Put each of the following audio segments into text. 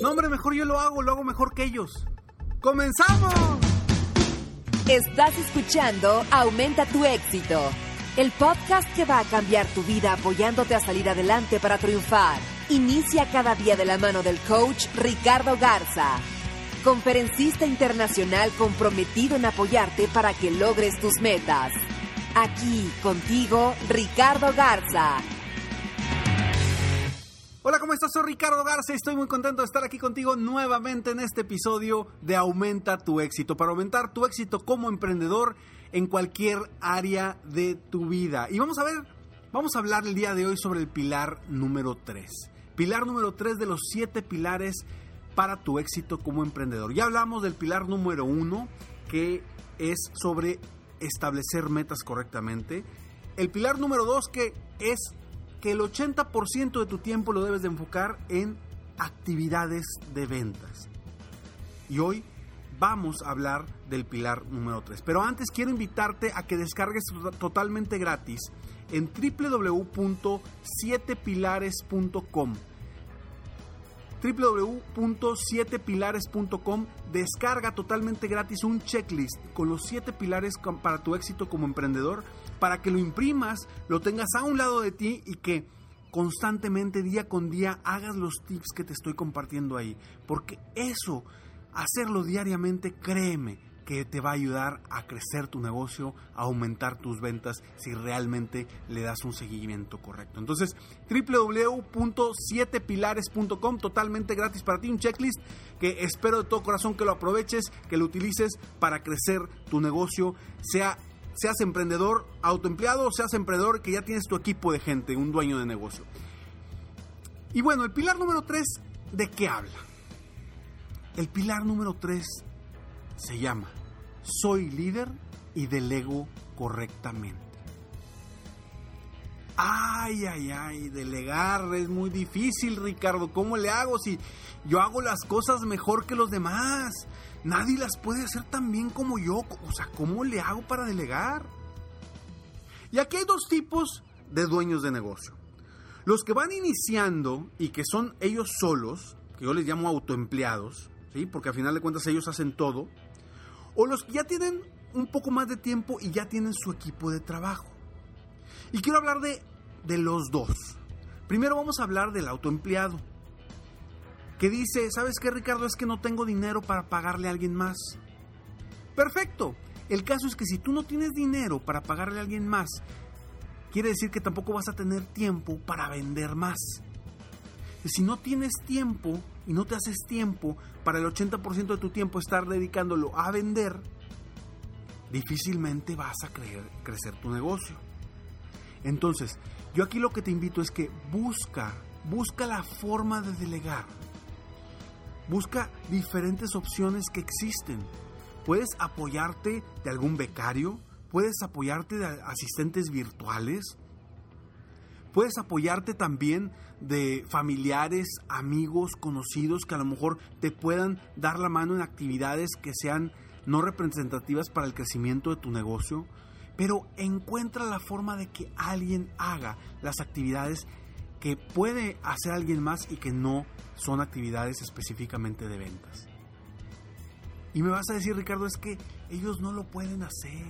No, hombre, mejor yo lo hago, lo hago mejor que ellos. ¡Comenzamos! Estás escuchando Aumenta tu éxito, el podcast que va a cambiar tu vida apoyándote a salir adelante para triunfar. Inicia cada día de la mano del coach Ricardo Garza, conferencista internacional comprometido en apoyarte para que logres tus metas. Aquí contigo, Ricardo Garza Hola, ¿cómo estás? Soy Ricardo Garza y estoy muy contento de estar aquí contigo nuevamente en este episodio de Aumenta tu éxito, para aumentar tu éxito como emprendedor en cualquier área de tu vida. Y vamos a ver, vamos a hablar el día de hoy sobre el pilar número 3. Pilar número 3 de los 7 pilares para tu éxito como emprendedor. Ya hablamos del pilar número 1, que es sobre establecer metas correctamente. El pilar número 2, que es que el 80% de tu tiempo lo debes de enfocar en actividades de ventas. Y hoy vamos a hablar del pilar número 3. Pero antes quiero invitarte a que descargues totalmente gratis en www.7pilares.com www.7pilares.com descarga totalmente gratis un checklist con los 7 pilares para tu éxito como emprendedor para que lo imprimas, lo tengas a un lado de ti y que constantemente, día con día, hagas los tips que te estoy compartiendo ahí. Porque eso, hacerlo diariamente, créeme que te va a ayudar a crecer tu negocio, a aumentar tus ventas si realmente le das un seguimiento correcto. Entonces, www.7pilares.com, totalmente gratis para ti, un checklist que espero de todo corazón que lo aproveches, que lo utilices para crecer tu negocio, sea seas emprendedor autoempleado o seas emprendedor que ya tienes tu equipo de gente, un dueño de negocio. Y bueno, el pilar número 3, ¿de qué habla? El pilar número 3 se llama Soy líder y delego correctamente. Ay, ay, ay, delegar es muy difícil, Ricardo. ¿Cómo le hago si yo hago las cosas mejor que los demás? Nadie las puede hacer tan bien como yo. O sea, ¿cómo le hago para delegar? Y aquí hay dos tipos de dueños de negocio. Los que van iniciando y que son ellos solos, que yo les llamo autoempleados, ¿sí? porque al final de cuentas ellos hacen todo. O los que ya tienen un poco más de tiempo y ya tienen su equipo de trabajo. Y quiero hablar de, de los dos. Primero vamos a hablar del autoempleado. Que dice, ¿sabes qué Ricardo? Es que no tengo dinero para pagarle a alguien más. Perfecto. El caso es que si tú no tienes dinero para pagarle a alguien más, quiere decir que tampoco vas a tener tiempo para vender más. Si no tienes tiempo y no te haces tiempo para el 80% de tu tiempo estar dedicándolo a vender, difícilmente vas a crecer tu negocio. Entonces, yo aquí lo que te invito es que busca, busca la forma de delegar. Busca diferentes opciones que existen. Puedes apoyarte de algún becario, puedes apoyarte de asistentes virtuales, puedes apoyarte también de familiares, amigos, conocidos que a lo mejor te puedan dar la mano en actividades que sean no representativas para el crecimiento de tu negocio pero encuentra la forma de que alguien haga las actividades que puede hacer alguien más y que no son actividades específicamente de ventas. Y me vas a decir, Ricardo, es que ellos no lo pueden hacer.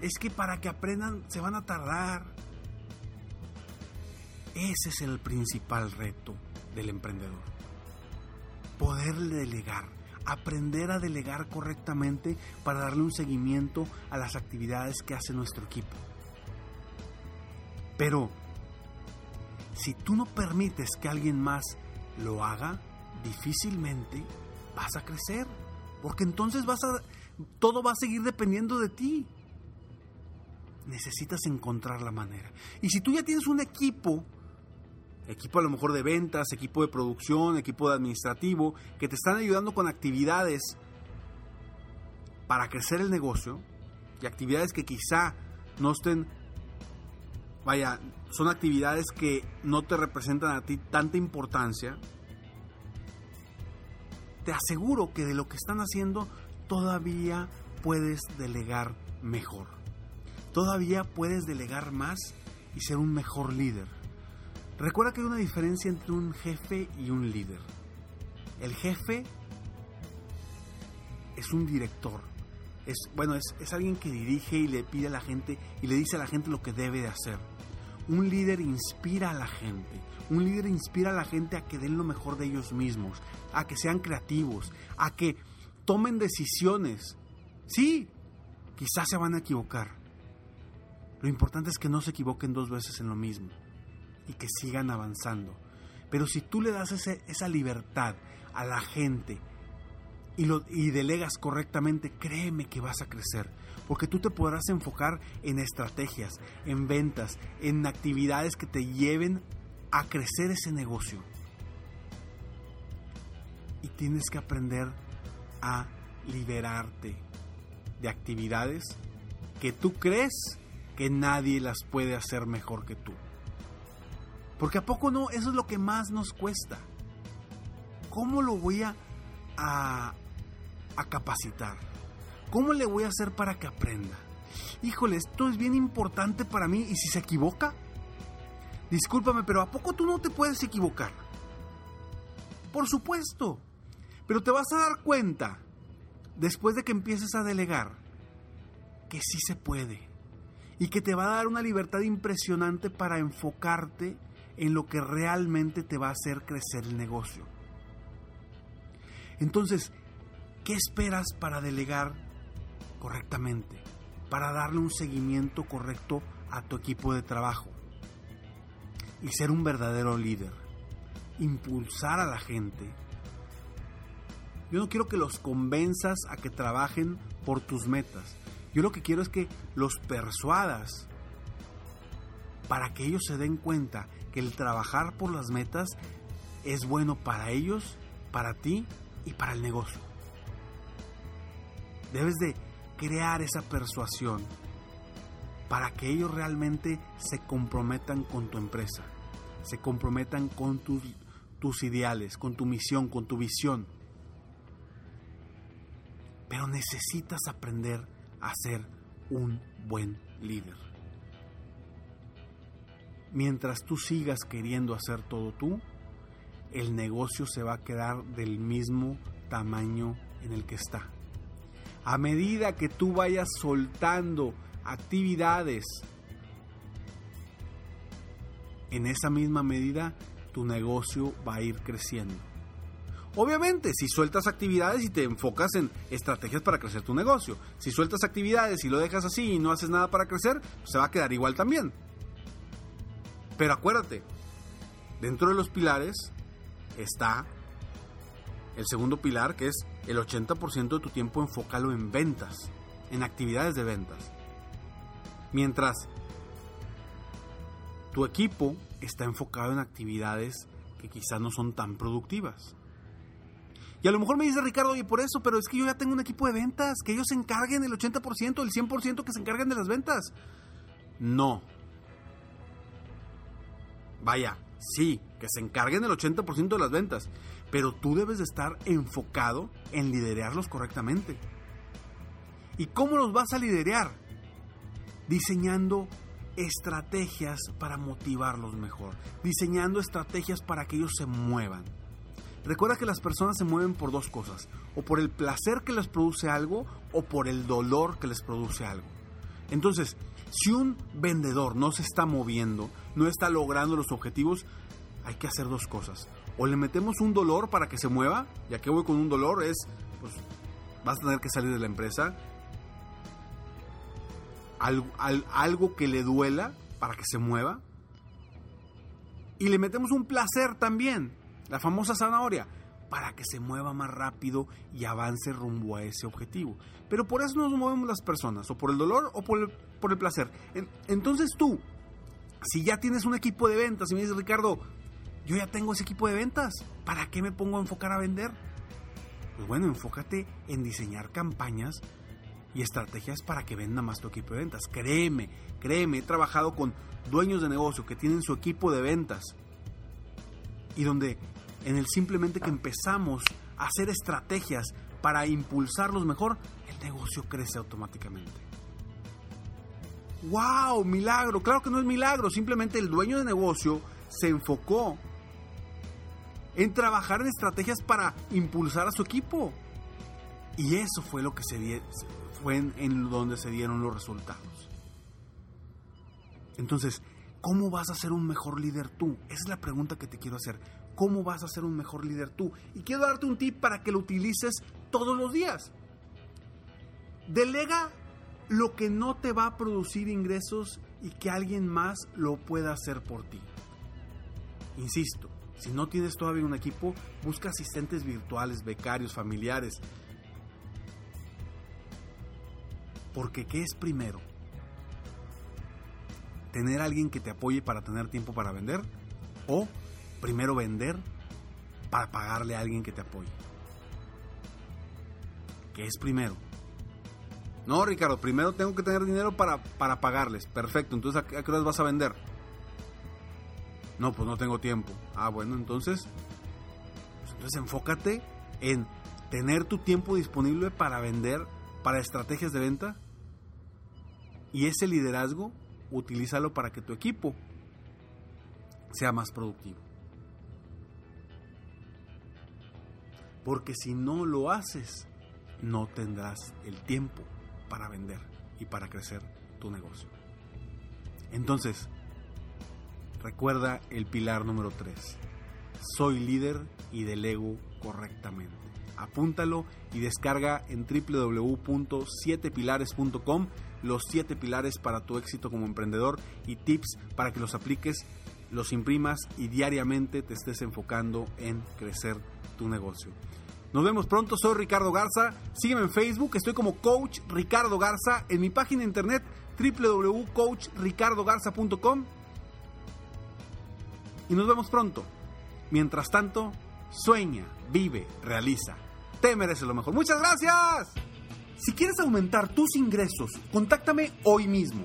Es que para que aprendan se van a tardar. Ese es el principal reto del emprendedor. Poder delegar, aprender a delegar correctamente para darle un seguimiento a las actividades que hace nuestro equipo. Pero si tú no permites que alguien más lo haga, difícilmente vas a crecer, porque entonces vas a todo va a seguir dependiendo de ti. Necesitas encontrar la manera. Y si tú ya tienes un equipo, equipo a lo mejor de ventas, equipo de producción, equipo de administrativo, que te están ayudando con actividades para crecer el negocio, y actividades que quizá no estén, vaya, son actividades que no te representan a ti tanta importancia, te aseguro que de lo que están haciendo todavía puedes delegar mejor. Todavía puedes delegar más y ser un mejor líder. Recuerda que hay una diferencia entre un jefe y un líder. El jefe es un director. Es, bueno, es, es alguien que dirige y le pide a la gente y le dice a la gente lo que debe de hacer. Un líder inspira a la gente. Un líder inspira a la gente a que den lo mejor de ellos mismos, a que sean creativos, a que tomen decisiones. Sí, quizás se van a equivocar. Lo importante es que no se equivoquen dos veces en lo mismo y que sigan avanzando. Pero si tú le das esa libertad a la gente y, lo, y delegas correctamente, créeme que vas a crecer. Porque tú te podrás enfocar en estrategias, en ventas, en actividades que te lleven a crecer ese negocio. Y tienes que aprender a liberarte de actividades que tú crees que nadie las puede hacer mejor que tú. Porque a poco no, eso es lo que más nos cuesta. ¿Cómo lo voy a, a, capacitar? ¿Cómo le voy a hacer para que aprenda? Híjole, esto es bien importante para mí y si se equivoca, discúlpame, pero ¿a poco tú no te puedes equivocar? Por supuesto, pero te vas a dar cuenta, después de que empieces a delegar, que sí se puede y que te va a dar una libertad impresionante para enfocarte en lo que realmente te va a hacer crecer el negocio. Entonces, ¿qué esperas para delegar correctamente? Para darle un seguimiento correcto a tu equipo de trabajo y ser un verdadero líder. Impulsar a la gente. Yo no quiero que los convenzas a que trabajen por tus metas. Yo lo que quiero es que los persuadas para que ellos se den cuenta que el trabajar por las metas es bueno para ellos, para ti y para el negocio. Debes de crear esa persuasión para que ellos realmente se comprometan con tu empresa, se comprometan con tus, tus ideales, con tu misión, con tu visión. Pero necesitas aprender a ser un buen líder mientras tú sigas queriendo hacer todo tú, el negocio se va a quedar del mismo tamaño en el que está. A medida que tú vayas soltando actividades, en esa misma medida tu negocio va a ir creciendo. Obviamente, si sueltas actividades y te enfocas en estrategias para crecer tu negocio, si sueltas actividades y lo dejas así y no haces nada para crecer, se va a quedar igual también. Pero acuérdate, dentro de los pilares está el segundo pilar, que es el 80% de tu tiempo enfócalo en ventas, en actividades de ventas. Mientras tu equipo está enfocado en actividades que quizás no son tan productivas. Y a lo mejor me dice Ricardo, y por eso, pero es que yo ya tengo un equipo de ventas, que ellos se encarguen el 80%, el 100% que se encarguen de las ventas. No, Vaya, sí, que se encarguen el 80% de las ventas, pero tú debes de estar enfocado en liderarlos correctamente. ¿Y cómo los vas a liderar? Diseñando estrategias para motivarlos mejor, diseñando estrategias para que ellos se muevan. Recuerda que las personas se mueven por dos cosas, o por el placer que les produce algo o por el dolor que les produce algo. Entonces, Si un vendedor no se está moviendo, no está logrando los objetivos, hay que hacer dos cosas. O le metemos un dolor para que se mueva, ya que voy con un dolor es, pues, vas a tener que salir de la empresa. Algo, algo que le duela para que se mueva. Y le metemos un placer también, la famosa zanahoria, para que se mueva más rápido y avance rumbo a ese objetivo. Pero por eso nos movemos las personas, o por el dolor o por el, por el placer. Entonces tú, si ya tienes un equipo de ventas y me dices, Ricardo, yo ya tengo ese equipo de ventas, ¿para qué me pongo a enfocar a vender? Pues bueno, enfócate en diseñar campañas y estrategias para que venda más tu equipo de ventas. Créeme, créeme, he trabajado con dueños de negocio que tienen su equipo de ventas y donde en el simplemente que empezamos a hacer estrategias para impulsarlos mejor, el negocio crece automáticamente. ¡Wow! Milagro. Claro que no es milagro, simplemente el dueño de negocio se enfocó en trabajar en estrategias para impulsar a su equipo. Y eso fue lo que se fue en donde se dieron los resultados. Entonces, ¿cómo vas a ser un mejor líder tú? Esa es la pregunta que te quiero hacer. ¿Cómo vas a ser un mejor líder tú? Y quiero darte un tip para que lo utilices todos los días. Delega lo que no te va a producir ingresos y que alguien más lo pueda hacer por ti. Insisto, si no tienes todavía un equipo, busca asistentes virtuales, becarios, familiares. Porque ¿qué es primero? ¿Tener alguien que te apoye para tener tiempo para vender? ¿O primero vender para pagarle a alguien que te apoye? ¿Qué es primero? No, Ricardo, primero tengo que tener dinero para, para pagarles. Perfecto, entonces ¿a qué hora vas a vender? No, pues no tengo tiempo. Ah, bueno, entonces, pues entonces enfócate en tener tu tiempo disponible para vender, para estrategias de venta. Y ese liderazgo utilízalo para que tu equipo sea más productivo. Porque si no lo haces, no tendrás el tiempo para vender y para crecer tu negocio. Entonces, recuerda el pilar número 3. Soy líder y delego correctamente. Apúntalo y descarga en www.7pilares.com los siete pilares para tu éxito como emprendedor y tips para que los apliques, los imprimas y diariamente te estés enfocando en crecer tu negocio. Nos vemos pronto, soy Ricardo Garza, sígueme en Facebook, estoy como Coach Ricardo Garza, en mi página de internet www.coachricardogarza.com y nos vemos pronto. Mientras tanto, sueña, vive, realiza. Te mereces lo mejor. Muchas gracias. Si quieres aumentar tus ingresos, contáctame hoy mismo.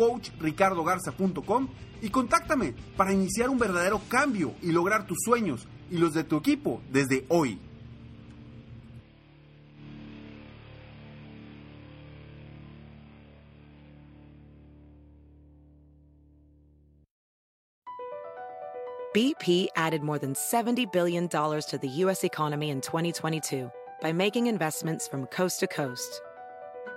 www.coachricardogarza.com y contáctame para iniciar un verdadero cambio y lograr tus sueños y los de tu equipo desde hoy. BP added more than $70 billion to the U.S. economy in 2022 by making investments from coast to coast